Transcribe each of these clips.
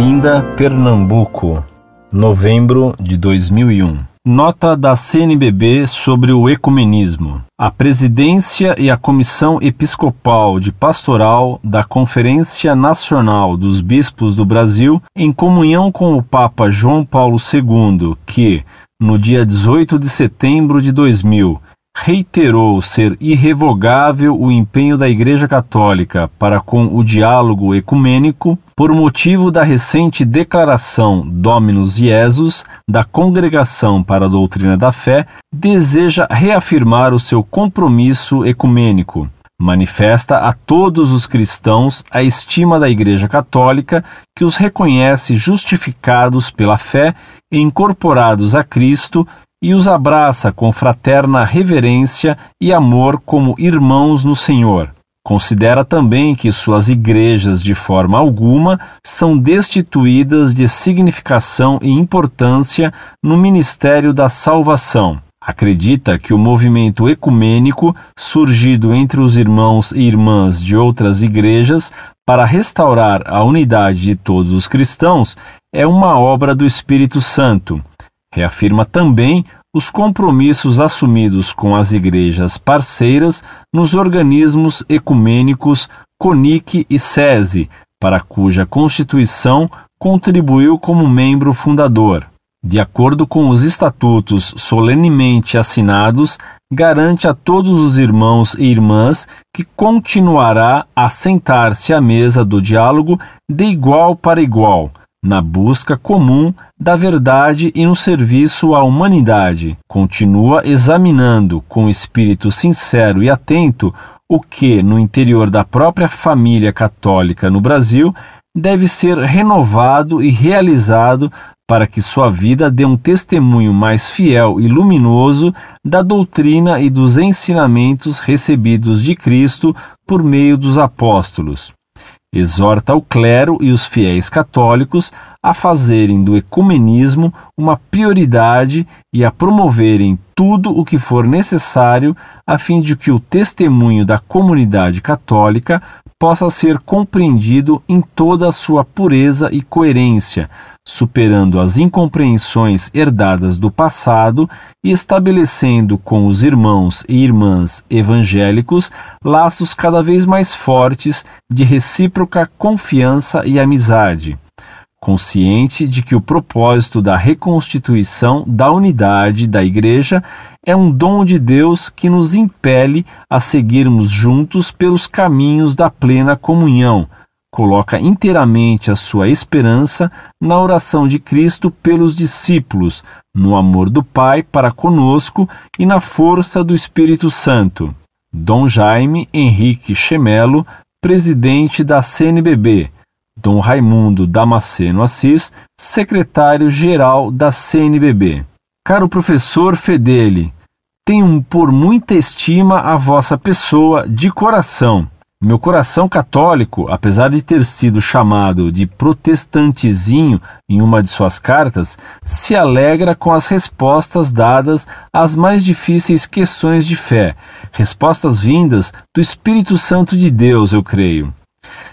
Olinda, Pernambuco, novembro de 2001. Nota da CNBB sobre o ecumenismo. A presidência e a Comissão Episcopal de Pastoral da Conferência Nacional dos Bispos do Brasil, em comunhão com o Papa João Paulo II, que, no dia 18 de setembro de 2000, reiterou ser irrevogável o empenho da Igreja Católica para com o diálogo ecumênico, por motivo da recente declaração Dominus Jesus da Congregação para a Doutrina da Fé, deseja reafirmar o seu compromisso ecumênico. Manifesta a todos os cristãos a estima da Igreja Católica, que os reconhece justificados pela fé e incorporados a Cristo e os abraça com fraterna reverência e amor como irmãos no Senhor. Considera também que suas igrejas, de forma alguma, são destituídas de significação e importância no ministério da salvação. Acredita que o movimento ecumênico, surgido entre os irmãos e irmãs de outras igrejas para restaurar a unidade de todos os cristãos, é uma obra do Espírito Santo Reafirma também os compromissos assumidos com as igrejas parceiras nos organismos ecumênicos CONIC e SESI, para cuja constituição contribuiu como membro fundador. De acordo com os estatutos solenemente assinados, garante a todos os irmãos e irmãs que continuará a sentar-se à mesa do diálogo de igual para igual, na busca comum da verdade e no serviço à humanidade. Continua examinando com espírito sincero e atento o que, no interior da própria família católica no Brasil, deve ser renovado e realizado para que sua vida dê um testemunho mais fiel e luminoso da doutrina e dos ensinamentos recebidos de Cristo por meio dos apóstolos. Exorta o clero e os fiéis católicos a fazerem do ecumenismo uma prioridade e a promoverem tudo o que for necessário a fim de que o testemunho da comunidade católica possa ser compreendido em toda a sua pureza e coerência, superando as incompreensões herdadas do passado e estabelecendo com os irmãos e irmãs evangélicos laços cada vez mais fortes de recíproca confiança e amizade. Consciente de que o propósito da reconstituição da unidade da Igreja é um dom de Deus que nos impele a seguirmos juntos pelos caminhos da plena comunhão coloca inteiramente a sua esperança na oração de Cristo pelos discípulos, no amor do Pai para conosco e na força do Espírito Santo. Dom Jaime Henrique Chemelo, presidente da CNBB. Dom Raimundo Damasceno Assis, secretário-geral da CNBB. Caro professor Fedeli, tenho por muita estima a vossa pessoa de coração meu coração católico, apesar de ter sido chamado de protestantezinho em uma de suas cartas, se alegra com as respostas dadas às mais difíceis questões de fé, respostas vindas do Espírito Santo de Deus, eu creio.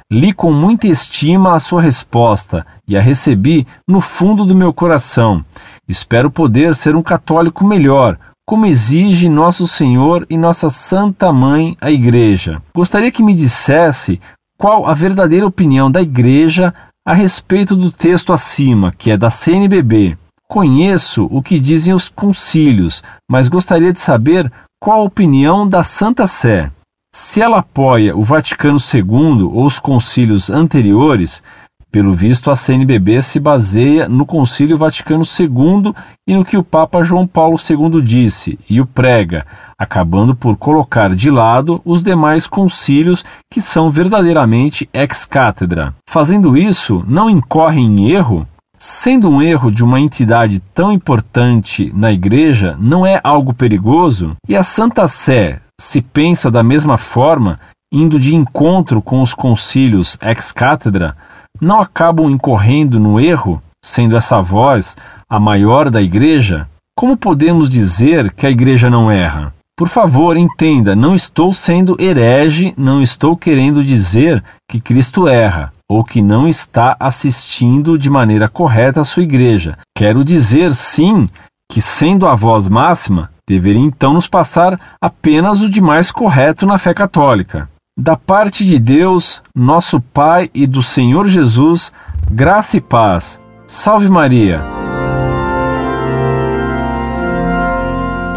Li com muita estima a sua resposta e a recebi no fundo do meu coração. Espero poder ser um católico melhor, como exige nosso Senhor e nossa Santa Mãe, a Igreja. Gostaria que me dissesse qual a verdadeira opinião da Igreja a respeito do texto acima, que é da CNBB. Conheço o que dizem os concílios, mas gostaria de saber qual a opinião da Santa Sé. Se ela apoia o Vaticano II ou os concílios anteriores, pelo visto, a CNBB se baseia no Concílio Vaticano II e no que o Papa João Paulo II disse, e o prega, acabando por colocar de lado os demais concílios que são verdadeiramente ex-cátedra. Fazendo isso, não incorre em erro? Sendo um erro de uma entidade tão importante na Igreja, não é algo perigoso? E a Santa Sé se pensa da mesma forma, indo de encontro com os concílios ex-cátedra? não acabam incorrendo no erro, sendo essa voz a maior da igreja? Como podemos dizer que a igreja não erra? Por favor, entenda, não estou sendo herege, não estou querendo dizer que Cristo erra. Ou que não está assistindo de maneira correta a sua igreja. Quero dizer, sim, que sendo a voz máxima, deveria então nos passar apenas o de mais correto na fé católica. Da parte de Deus, nosso Pai e do Senhor Jesus, graça e paz. Salve Maria!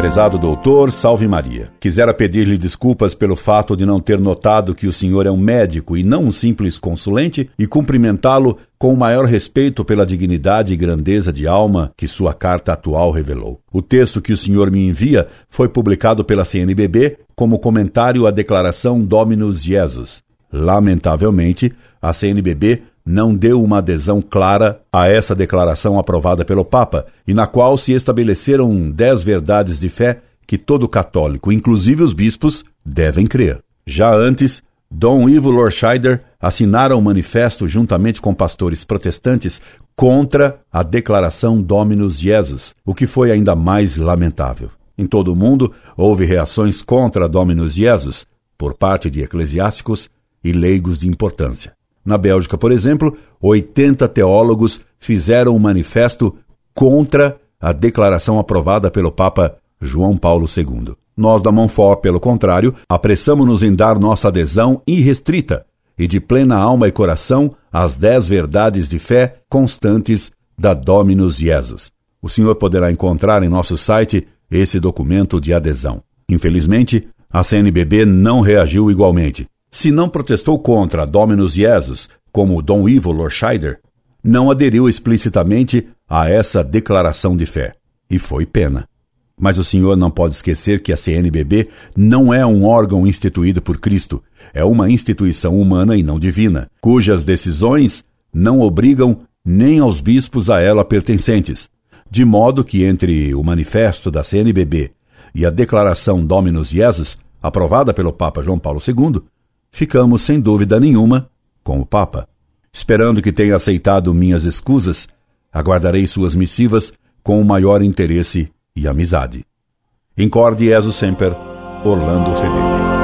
Prezado doutor, salve Maria. Quisera pedir-lhe desculpas pelo fato de não ter notado que o senhor é um médico e não um simples consulente e cumprimentá-lo com o maior respeito pela dignidade e grandeza de alma que sua carta atual revelou. O texto que o senhor me envia foi publicado pela CNBB como comentário à declaração Dominus Jesus. Lamentavelmente, a CNBB não deu uma adesão clara a essa declaração aprovada pelo Papa e na qual se estabeleceram dez verdades de fé que todo católico, inclusive os bispos, devem crer. Já antes, Dom Ivo Lorscheider assinara um manifesto juntamente com pastores protestantes contra a declaração Dominus Jesus, o que foi ainda mais lamentável. Em todo o mundo, houve reações contra Dominus Jesus por parte de eclesiásticos e leigos de importância. Na Bélgica, por exemplo, 80 teólogos fizeram um manifesto contra a declaração aprovada pelo Papa João Paulo II. Nós da Monfort, pelo contrário, apressamos-nos em dar nossa adesão irrestrita e de plena alma e coração às dez verdades de fé constantes da Dominus Jesus. O senhor poderá encontrar em nosso site esse documento de adesão. Infelizmente, a CNBB não reagiu igualmente se não protestou contra Dominus Jesus, como Dom Ivo Lorscheider, não aderiu explicitamente a essa declaração de fé. E foi pena. Mas o senhor não pode esquecer que a CNBB não é um órgão instituído por Cristo, é uma instituição humana e não divina, cujas decisões não obrigam nem aos bispos a ela pertencentes. De modo que entre o manifesto da CNBB e a declaração Dominus Jesus, aprovada pelo Papa João Paulo II, ficamos sem dúvida nenhuma com o Papa. Esperando que tenha aceitado minhas escusas, aguardarei suas missivas com o maior interesse e amizade. Incorde Jesus Semper, Orlando Fedeli.